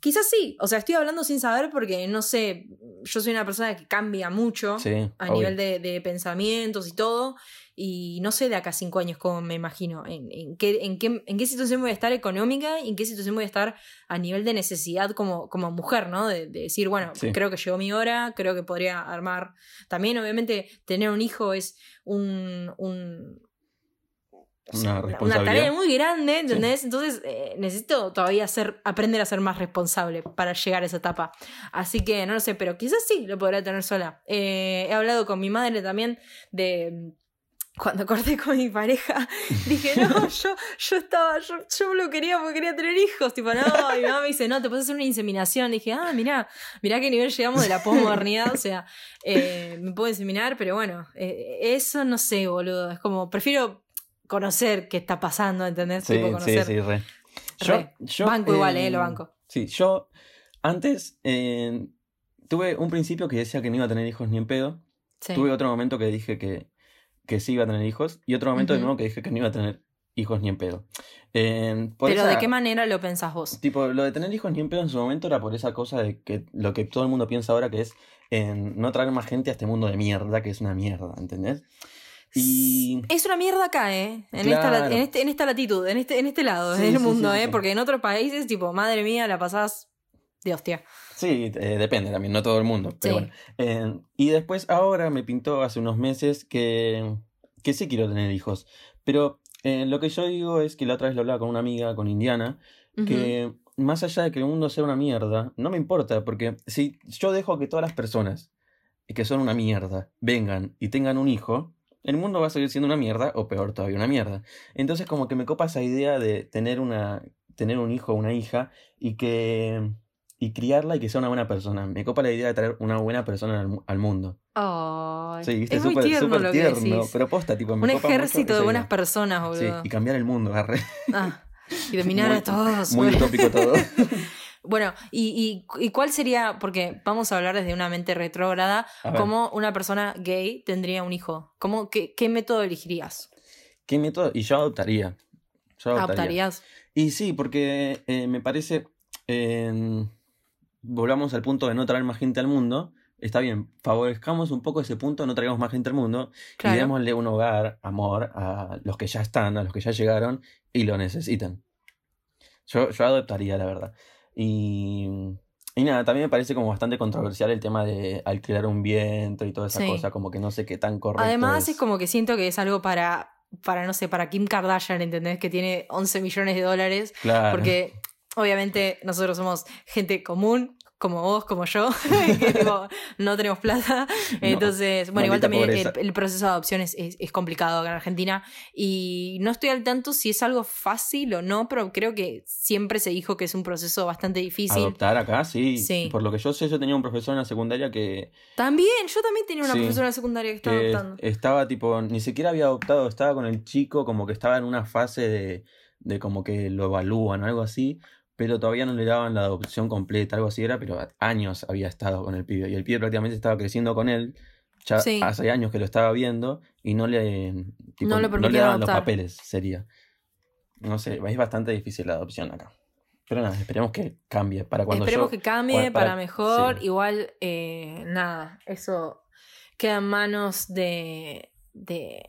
quizás sí. O sea, estoy hablando sin saber porque no sé, yo soy una persona que cambia mucho Sí. a obvio. nivel de, de pensamientos y todo. Y no sé de acá a cinco años cómo me imagino. En, en qué, en, qué, en qué situación voy a estar económica y en qué situación voy a estar a nivel de necesidad como, como mujer, ¿no? De, de decir, bueno, Sí. creo que llegó mi hora, creo que podría armar. También, obviamente, tener un hijo es un. un o sea, Una tarea muy grande, ¿entendés? Entonces eh, necesito todavía ser, aprender a ser más responsable para llegar a esa etapa. Así que no lo sé, pero quizás sí lo podrá tener sola. Eh, he hablado con mi madre también de cuando corté con mi pareja, dije, no, yo, yo estaba, yo, yo lo quería porque quería tener hijos. Tipo, no, y mi mamá me dice, no, te puedes hacer una inseminación. dije, ah, mirá, mirá qué nivel llegamos de la posmodernidad. O sea, eh, me puedo inseminar, pero bueno, eh, eso no sé, boludo. Es como, prefiero conocer qué está pasando, ¿entendés? Sí, tipo, sí, conocer. sí, re. Re. Banco igual, eh, lo banco. Sí, yo antes eh, tuve un principio que decía que no iba a tener hijos ni en pedo. Sí. Tuve otro momento que dije que, que sí iba a tener hijos. Y otro momento de Ujú. nuevo que dije que no iba a tener hijos ni en pedo. Eh, por Pero esa- ¿de qué manera lo pensás vos? Tipo, lo de tener hijos ni en pedo en su momento era por esa cosa de que lo que todo el mundo piensa ahora que es en no traer más gente a este mundo de mierda, que es una mierda, ¿entendés? Y Es una mierda acá, ¿eh? En, esta, la- Claro. en, este, en esta latitud, en este, en este lado Sí, del sí, mundo, sí, ¿eh? Porque en otros países, tipo, madre mía, la pasás de hostia. sí, eh, depende también, no todo el mundo. Pero Sí. bueno. Eh, y después ahora me pintó hace unos meses que, que sí quiero tener hijos. Pero eh, lo que yo digo es que la otra vez lo hablaba con una amiga, con Indiana, que más allá de que el mundo sea una mierda, no me importa, porque si yo dejo que todas las personas que son una mierda vengan y tengan un hijo, el mundo va a seguir siendo una mierda o peor todavía una mierda. Entonces como que me copa esa idea de tener una tener un hijo o una hija y que y criarla y que sea una buena persona. Me copa la idea de traer una buena persona al, al mundo. Ay, Sí, viste, es muy súper tierno que tierno, decís. pero posta, tipo, me Un copa ejército de buenas idea. personas, Sí, boludo. y cambiar el mundo, agarre. Ah, y dominar Muy- a todos. Muy boludo. utópico todo. Bueno, y, y, ¿y cuál sería? Porque vamos a hablar desde una mente retrógrada. ¿Cómo una persona gay tendría un hijo? ¿Cómo, qué, ¿Qué método elegirías? ¿Qué método? Y yo adoptaría. Yo adoptaría. ¿Adoptarías? Y sí, porque eh, me parece. eh, volvamos al punto de no traer más gente al mundo. Está bien, favorezcamos un poco ese punto, no traigamos más gente al mundo Claro. y démosle un hogar, amor a los que ya están, a los que ya llegaron y lo necesitan. Yo, yo adoptaría, la verdad. Y, y nada, también me parece como bastante controversial el tema de alquilar un vientre y toda esa Sí. cosa, como que no sé qué tan correcto Además, es es. como que siento que es algo para, para, no sé, para Kim Kardashian, ¿entendés? Que tiene 11 millones de dólares. Claro. Porque obviamente nosotros somos gente común, como vos, como yo, que tipo, no tenemos plata. Entonces, bueno, igual también el, el proceso de adopción es, es- es complicado acá en Argentina. Y no estoy al tanto si es algo fácil o no, pero creo que siempre se dijo que es un proceso bastante difícil. Adoptar acá, sí. Sí. Por lo que yo sé, yo tenía un profesor en la secundaria que, También, yo también tenía una Sí. profesora de secundaria que estaba que adoptando. estaba tipo, ni siquiera había adoptado, estaba con el chico, como que estaba en una fase de, de como que lo evalúan, algo así, pero todavía no le daban la adopción completa, algo así era, pero años había estado con el pibe. Y el pibe prácticamente estaba creciendo con él, ya Sí. hace años que lo estaba viendo, y no le, tipo, No le no le permitían daban los papeles, sería. No sé, es bastante difícil la adopción acá. Pero nada, esperemos que cambie para cuando Esperemos yo... que cambie para, para- mejor. sí. Igual, eh, nada, eso queda en manos de, de,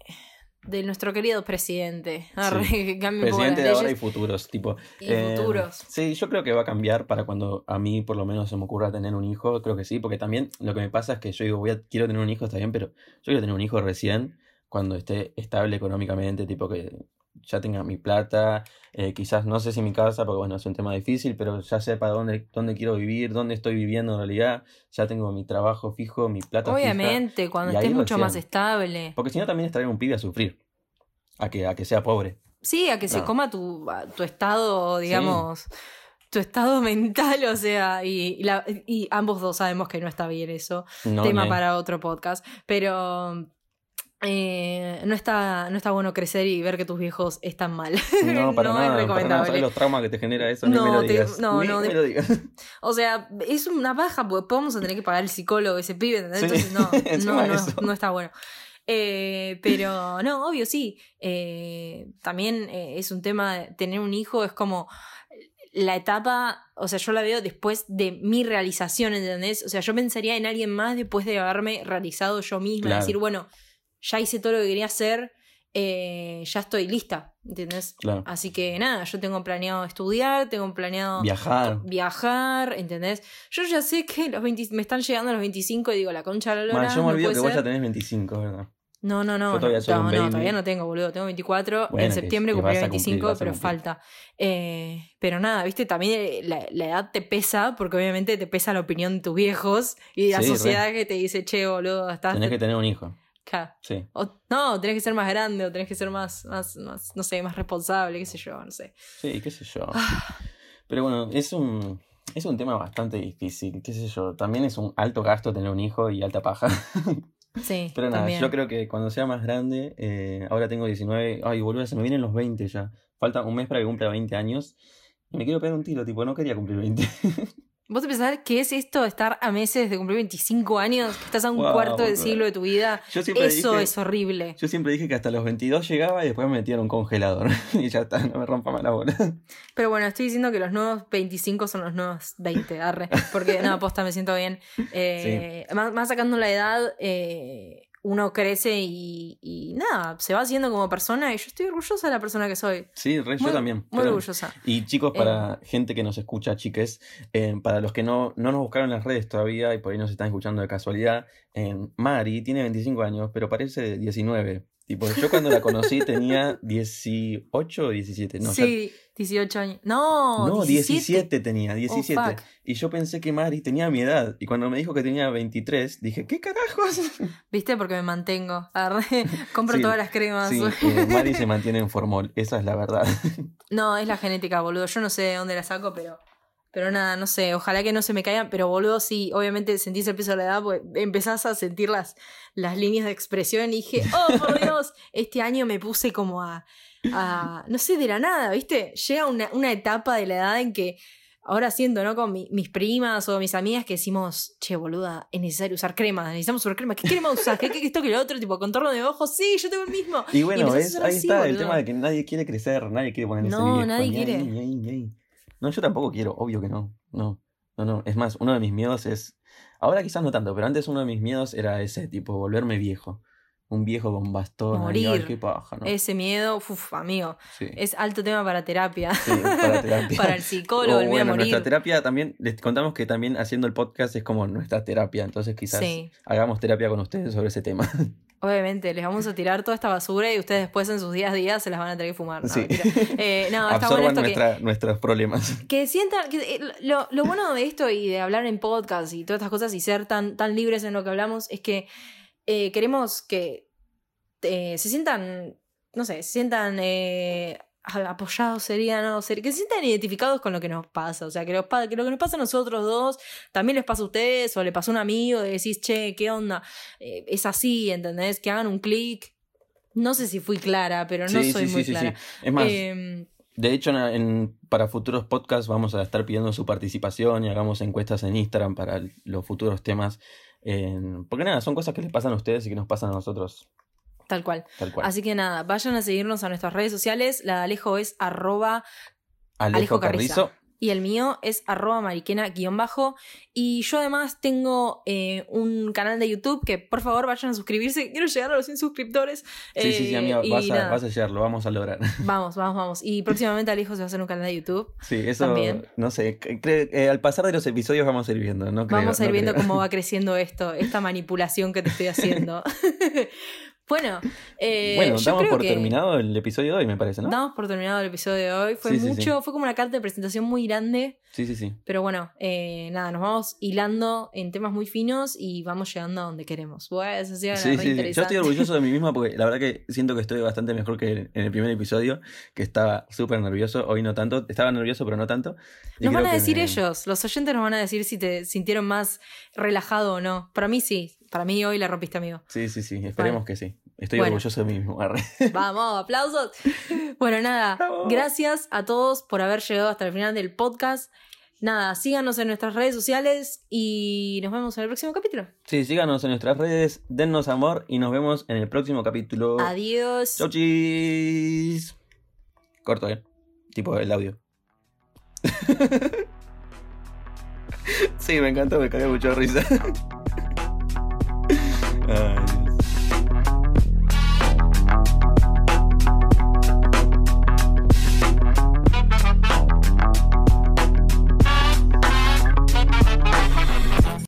de nuestro querido presidente. Arre, que las Presidente de ahora y futuros, tipo. y eh, futuros. Sí, yo creo que va a cambiar para cuando a mí por lo menos se me ocurra tener un hijo, creo que sí, porque también lo que me pasa es que yo digo, voy a, quiero tener un hijo, está bien, pero yo quiero tener un hijo recién, cuando esté estable económicamente, tipo que ya tenga mi plata, eh, quizás no sé si mi casa, porque bueno, es un tema difícil, pero ya sepa dónde, dónde quiero vivir, dónde estoy viviendo en realidad, ya tengo mi trabajo fijo, mi plata fija. Obviamente, cuando estés mucho más estable. Porque si no también es traer un pibe a sufrir, a que, a que sea pobre. Sí, a que se coma tu, tu estado, digamos, tu estado mental, o sea, y, y la- y ambos dos sabemos que no está bien eso. No, tema para otro podcast. Pero eh, no, está, no está bueno crecer y ver que tus viejos están mal. No, para es nada. para nada. recomendable. ¿Sabes los traumas que te genera eso? Ni No, me lo te- no, Ni no, me lo digas. O sea, es una baja porque vamos a tener que pagar el psicólogo ese pibe, ¿entendés? Sí, Entonces no, no, no, no está bueno. Eh, pero no, obvio sí. Eh, también es un tema de tener un hijo, es como la etapa, o sea, yo la veo después de mi realización, ¿entendés? O sea, yo pensaría en alguien más después de haberme realizado yo misma, Claro. decir, bueno, ya hice todo lo que quería hacer, eh, ya estoy lista, ¿entendés? Claro. Así que nada, yo tengo planeado estudiar, tengo planeado Viajar. viajar, ¿entendés? Yo ya sé que los 20 me están llegando los 25 y digo, la concha de la lora. Man, yo me no olvido puede que vos ser. ya tenés 25, ¿verdad? No, no, no. Yo todavía no, un no, no, todavía no tengo, boludo. Tengo 24. Bueno, en septiembre que cumplí vas a cumplir, 25, vas a pero cumplir. falta. Eh, pero nada, viste, también eh, la, la edad te pesa, porque obviamente te pesa la opinión de tus viejos y la Sí, re. sociedad que te dice, che, boludo, estás. Tenés que tener un hijo. Sí. O- no, tenés que ser más grande o tenés que ser más, más, más, no sé, más responsable, qué sé yo, no sé. Sí, qué sé yo. Ah. Pero bueno, es un, es un tema bastante difícil, qué sé yo. También es un alto gasto tener un hijo y alta paja. Sí, Pero nada, también. yo creo que cuando sea más grande, eh, ahora tengo 19, ay, boludo, se me vienen los 20 ya. Falta un mes para que cumpla 20 años. Y me quiero pegar un tiro, tipo, no quería cumplir 20. ¿Vos te pensás qué es esto de estar a meses de cumplir 25 años? Que estás a un Wow, cuarto del siglo de tu vida. Yo Eso dije, es horrible. Yo siempre dije que hasta los 22 llegaba y después me metía en un congelador. y ya está, no me rompa más la bola. Pero bueno, estoy diciendo que los nuevos 25 son los nuevos 20, arre. Porque, no, posta, me siento bien. Eh, más, más sacando la edad, eh, uno crece y, y nada, se va haciendo como persona y yo estoy orgullosa de la persona que soy. Sí, re, Muy- yo también. Muy orgullosa. Y chicos, para gente que nos escucha, chiques, eh, para los que no, no nos buscaron en las redes todavía y por ahí nos están escuchando de casualidad, eh, Mari tiene 25 años, pero parece de 19. Tipo, yo cuando la conocí tenía 18 o 17. No, ya- sí, 18 años. No, no 17. 17 tenía, 17. fuck. y yo pensé que Mari tenía mi edad. Y cuando me dijo que tenía 23, dije, ¿qué carajos? ¿Viste? Porque me mantengo. Arre. Compro Sí, todas las cremas. Sí, eh, Mari se mantiene en formol, esa es la verdad. No, es la genética, boludo. Yo no sé de dónde la saco, pero. Pero nada, no sé. Ojalá que no se me caigan. Pero boludo, sí, obviamente sentís el peso de la edad, pues empezás a sentir las, las líneas de expresión. Y dije, oh, por Dios, este año me puse como a. a no sé, de la nada, ¿viste? Llega una, una etapa de la edad en que. ahora siento, ¿no? Con mi- mis primas o mis amigas que decimos, che, boluda, es necesario usar crema, necesitamos usar crema. ¿Qué crema usar? ¿Qué, qué esto que lo otro? Tipo, contorno de ojos, sí, yo tengo el mismo. Y bueno, es, ahí así, está el tema de que nadie quiere crecer, nadie quiere ponerse No, viejo, nadie quiere. ahí, ni ahí. No, yo tampoco quiero, obvio que no. No, no, no. Es más, uno de mis miedos es. Ahora quizás no tanto, pero antes uno de mis miedos era ese, tipo, volverme viejo. Un viejo con bastón. Morir. qué paja, ¿no? Ese miedo, uff, amigo, Sí. es alto tema para terapia. Sí, para terapia. para el psicólogo, O, el miedo a bueno, morir. nuestra terapia también, les contamos que también haciendo el podcast es como nuestra terapia, entonces quizás Sí. hagamos terapia con ustedes sobre ese tema. Obviamente, les vamos a tirar toda esta basura y ustedes después en sus días a días se las van a tener que fumar. No, Sí. Eh, no, está bueno que, nuestros problemas. que sientan. Que, eh, lo, lo bueno de esto y de hablar en podcast y todas estas cosas y ser tan, tan libres en lo que hablamos es que eh, queremos que eh, se sientan. No sé, se sientan. Apoyados sería, no sé, que se sientan identificados con lo que nos pasa, o sea, que, pa- que lo que nos pasa a nosotros dos también les pasa a ustedes o le pasó a un amigo y decís, che, ¿qué onda? Eh, es así, ¿entendés? Que hagan un clic. No sé si fui clara, pero no sí, soy sí, muy sí, clara. sí. Es más, Em, de hecho, en- en- para futuros podcasts vamos a estar pidiendo su participación y hagamos encuestas en Instagram para los futuros temas. porque nada, son cosas que les pasan a ustedes y que nos pasan a nosotros, tal cual. tal cual. Así que nada, vayan a seguirnos a nuestras redes sociales. La de Alejo es arroba Alejo, Alejo Carrizo. Y el mío es arroba mariquena guion bajo. Y yo además tengo eh, un canal de YouTube que por favor vayan a suscribirse. Quiero llegar a los 100 suscriptores. Sí, sí, sí, Eh, amigo, vas a, vas a llegar, lo vamos a lograr. Vamos, vamos, vamos. Y próximamente Alejo se va a hacer un canal de YouTube. Sí, eso, También. no sé, eh, al pasar de los episodios vamos a ir viendo, no creo, Vamos a ir no viendo creo. cómo va creciendo esto, esta manipulación que te estoy haciendo. bueno, eh, bueno, damos por que terminado el episodio de hoy, me parece, ¿no? damos por terminado el episodio de hoy. Fue Sí, mucho, sí. fue como una carta de presentación muy grande. Sí, sí, sí. Pero bueno, eh, nada, nos vamos hilando en temas muy finos y vamos llegando a donde queremos. Bueno, eso sí. Yo estoy orgulloso de mí misma porque la verdad que siento que estoy bastante mejor que en el primer episodio, que estaba súper nervioso, hoy no tanto, estaba nervioso pero no tanto. Y Nos van a decir me- ellos, los oyentes nos van a decir si te sintieron más relajado o no. Para mí sí, para mí hoy la rompiste, amigo. Sí, sí, sí, esperemos Bueno. que sí. Estoy Bueno. orgulloso de mí mismo. Vamos, aplausos. Bueno, nada, Bravo. gracias a todos por haber llegado hasta el final del podcast. Nada, síganos en nuestras redes sociales y nos vemos en el próximo capítulo. Sí, síganos en nuestras redes, dennos amor y nos vemos en el próximo capítulo. Adiós. Chau, chis. Corto, ¿eh? Tipo el audio. sí, me encantó, me cagué mucho de risa. Uh,